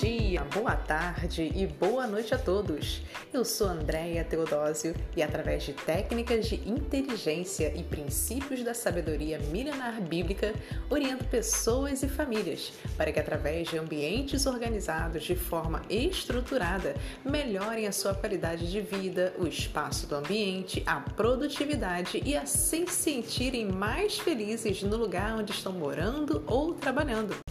dia, boa tarde e boa noite a todos. Eu sou Andréia Teodósio e, através de técnicas de inteligência e princípios da sabedoria milenar bíblica, oriento pessoas e famílias para que, através de ambientes organizados de forma estruturada, melhorem a sua qualidade de vida, o espaço do ambiente, a produtividade e assim se sentirem mais felizes no lugar onde estão morando ou trabalhando.